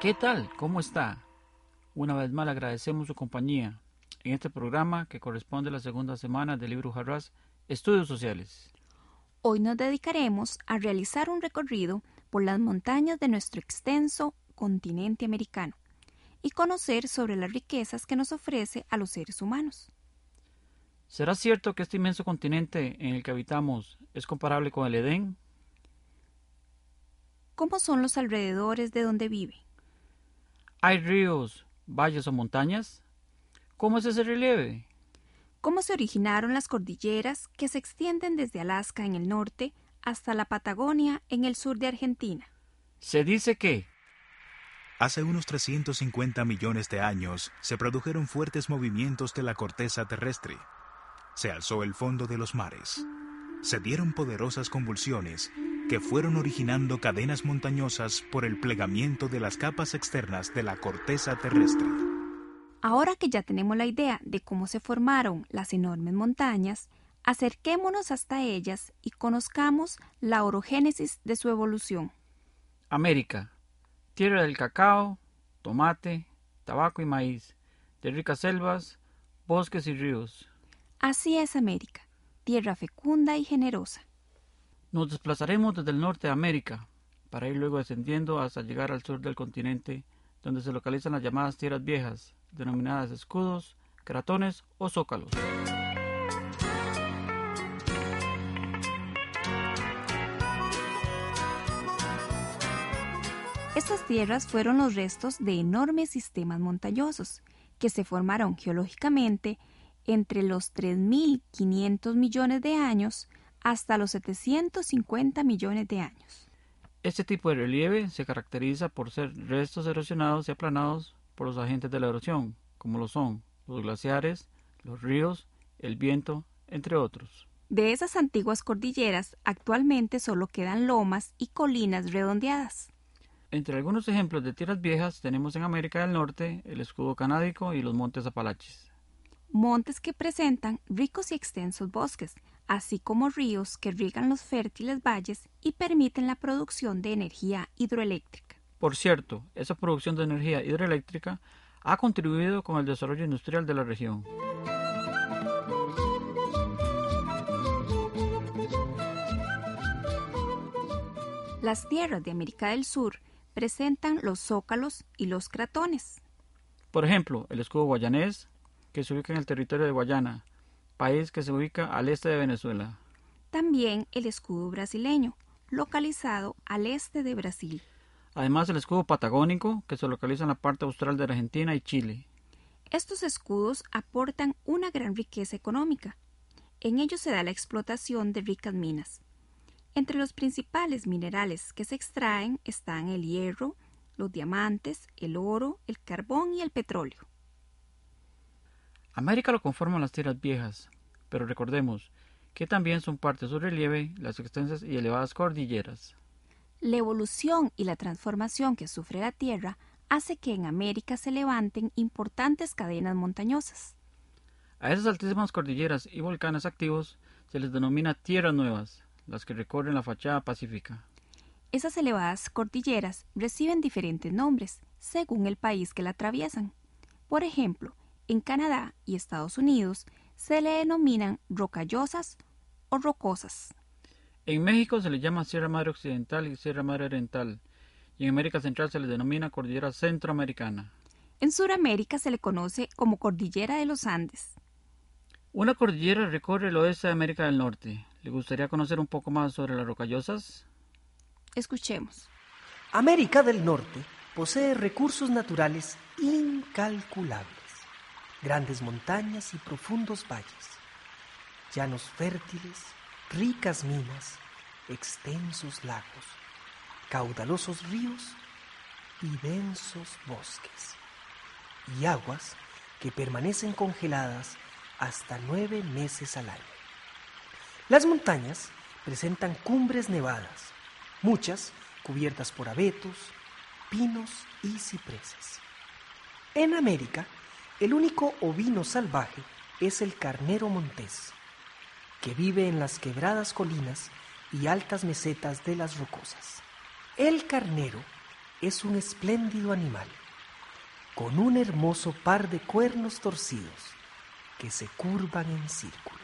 ¿Qué tal? ¿Cómo está? Una vez más agradecemos su compañía en este programa que corresponde a la segunda semana del libro Jarras Estudios Sociales. Hoy nos dedicaremos a realizar un recorrido por las montañas de nuestro extenso continente americano y conocer sobre las riquezas que nos ofrece a los seres humanos. ¿Será cierto que este inmenso continente en el que habitamos es comparable con el Edén? ¿Cómo son los alrededores de donde vive? ¿Hay ríos, valles o montañas? ¿Cómo es ese relieve? ¿Cómo se originaron las cordilleras que se extienden desde Alaska en el norte hasta la Patagonia en el sur de Argentina? Se dice que Hace unos 350 millones de años se produjeron fuertes movimientos de la corteza terrestre. Se alzó el fondo de los mares. Se dieron poderosas convulsiones que fueron originando cadenas montañosas por el plegamiento de las capas externas de la corteza terrestre. Ahora que ya tenemos la idea de cómo se formaron las enormes montañas, acerquémonos hasta ellas y conozcamos la orogénesis de su evolución. América, tierra del cacao, tomate, tabaco y maíz, de ricas selvas, bosques y ríos. Así es América, tierra fecunda y generosa. Nos desplazaremos desde el norte de América para ir luego descendiendo hasta llegar al sur del continente, donde se localizan las llamadas tierras viejas, denominadas escudos, cratones o zócalos. Estas tierras fueron los restos de enormes sistemas montañosos que se formaron geológicamente entre los 3.500 millones de años hasta los 750 millones de años. Este tipo de relieve se caracteriza por ser restos erosionados y aplanados por los agentes de la erosión, como lo son los glaciares, los ríos, el viento, entre otros. De esas antiguas cordilleras actualmente solo quedan lomas y colinas redondeadas. Entre algunos ejemplos de tierras viejas tenemos en América del Norte el escudo canádico y los montes Apalaches. Montes que presentan ricos y extensos bosques, así como ríos que riegan los fértiles valles y permiten la producción de energía hidroeléctrica. Por cierto, esa producción de energía hidroeléctrica ha contribuido con el desarrollo industrial de la región. Las tierras de América del Sur presentan los zócalos y los cratones. Por ejemplo, el escudo guayanés, que se ubica en el territorio de Guayana, país que se ubica al este de Venezuela. También el escudo brasileño, localizado al este de Brasil. Además el escudo patagónico, que se localiza en la parte austral de Argentina y Chile. Estos escudos aportan una gran riqueza económica. En ellos se da la explotación de ricas minas. Entre los principales minerales que se extraen están el hierro, los diamantes, el oro, el carbón y el petróleo. América lo conforman las tierras viejas, pero recordemos que también son parte de su relieve las extensas y elevadas cordilleras. La evolución y la transformación que sufre la Tierra hace que en América se levanten importantes cadenas montañosas. A esas altísimas cordilleras y volcanes activos se les denomina tierras nuevas, las que recorren la fachada pacífica. Esas elevadas cordilleras reciben diferentes nombres según el país que la atraviesan. Por ejemplo, en Canadá y Estados Unidos se le denominan rocallosas o rocosas. En México se le llama Sierra Madre Occidental y Sierra Madre Oriental, y en América Central se le denomina Cordillera Centroamericana. En Sudamérica se le conoce como Cordillera de los Andes. Una cordillera recorre el oeste de América del Norte. ¿Le gustaría conocer un poco más sobre las rocallosas? Escuchemos. América del Norte posee recursos naturales incalculables grandes montañas y profundos valles, llanos fértiles, ricas minas, extensos lagos, caudalosos ríos y densos bosques, y aguas que permanecen congeladas hasta nueve meses al año. Las montañas presentan cumbres nevadas, muchas cubiertas por abetos, pinos y cipreses. En América, el único ovino salvaje es el carnero montés, que vive en las quebradas colinas y altas mesetas de las rocosas. El carnero es un espléndido animal, con un hermoso par de cuernos torcidos que se curvan en círculo.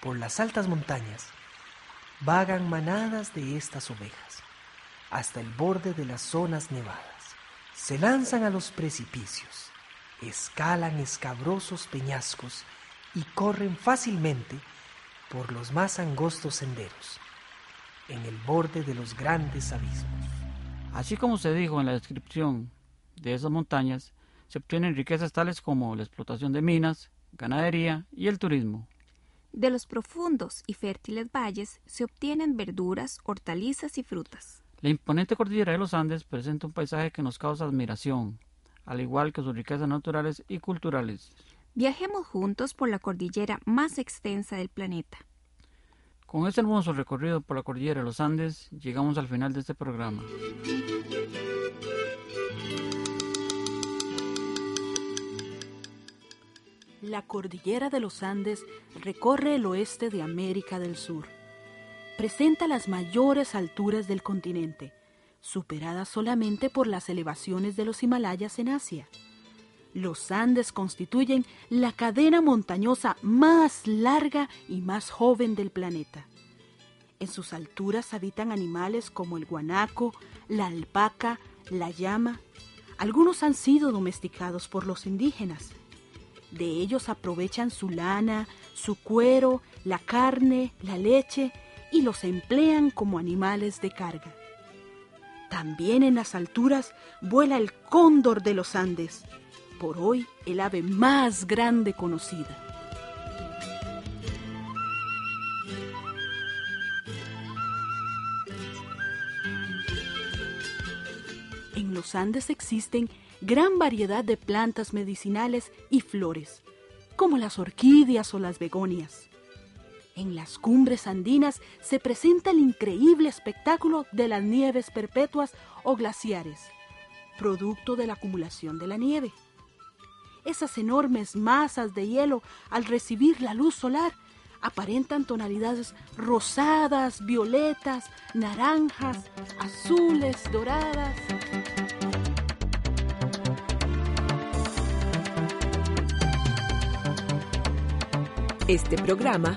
Por las altas montañas vagan manadas de estas ovejas hasta el borde de las zonas nevadas. Se lanzan a los precipicios, escalan escabrosos peñascos y corren fácilmente por los más angostos senderos, en el borde de los grandes abismos. Así como se dijo en la descripción de esas montañas, se obtienen riquezas tales como la explotación de minas, ganadería y el turismo. De los profundos y fértiles valles se obtienen verduras, hortalizas y frutas. La imponente cordillera de los Andes presenta un paisaje que nos causa admiración, al igual que sus riquezas naturales y culturales. Viajemos juntos por la cordillera más extensa del planeta. Con este hermoso recorrido por la cordillera de los Andes, llegamos al final de este programa. La cordillera de los Andes recorre el oeste de América del Sur. Presenta las mayores alturas del continente, superadas solamente por las elevaciones de los Himalayas en Asia. Los Andes constituyen la cadena montañosa más larga y más joven del planeta. En sus alturas habitan animales como el guanaco, la alpaca, la llama. Algunos han sido domesticados por los indígenas. De ellos aprovechan su lana, su cuero, la carne, la leche y los emplean como animales de carga. También en las alturas vuela el cóndor de los Andes, por hoy el ave más grande conocida. En los Andes existen gran variedad de plantas medicinales y flores, como las orquídeas o las begonias. En las cumbres andinas se presenta el increíble espectáculo de las nieves perpetuas o glaciares, producto de la acumulación de la nieve. Esas enormes masas de hielo, al recibir la luz solar, aparentan tonalidades rosadas, violetas, naranjas, azules, doradas. Este programa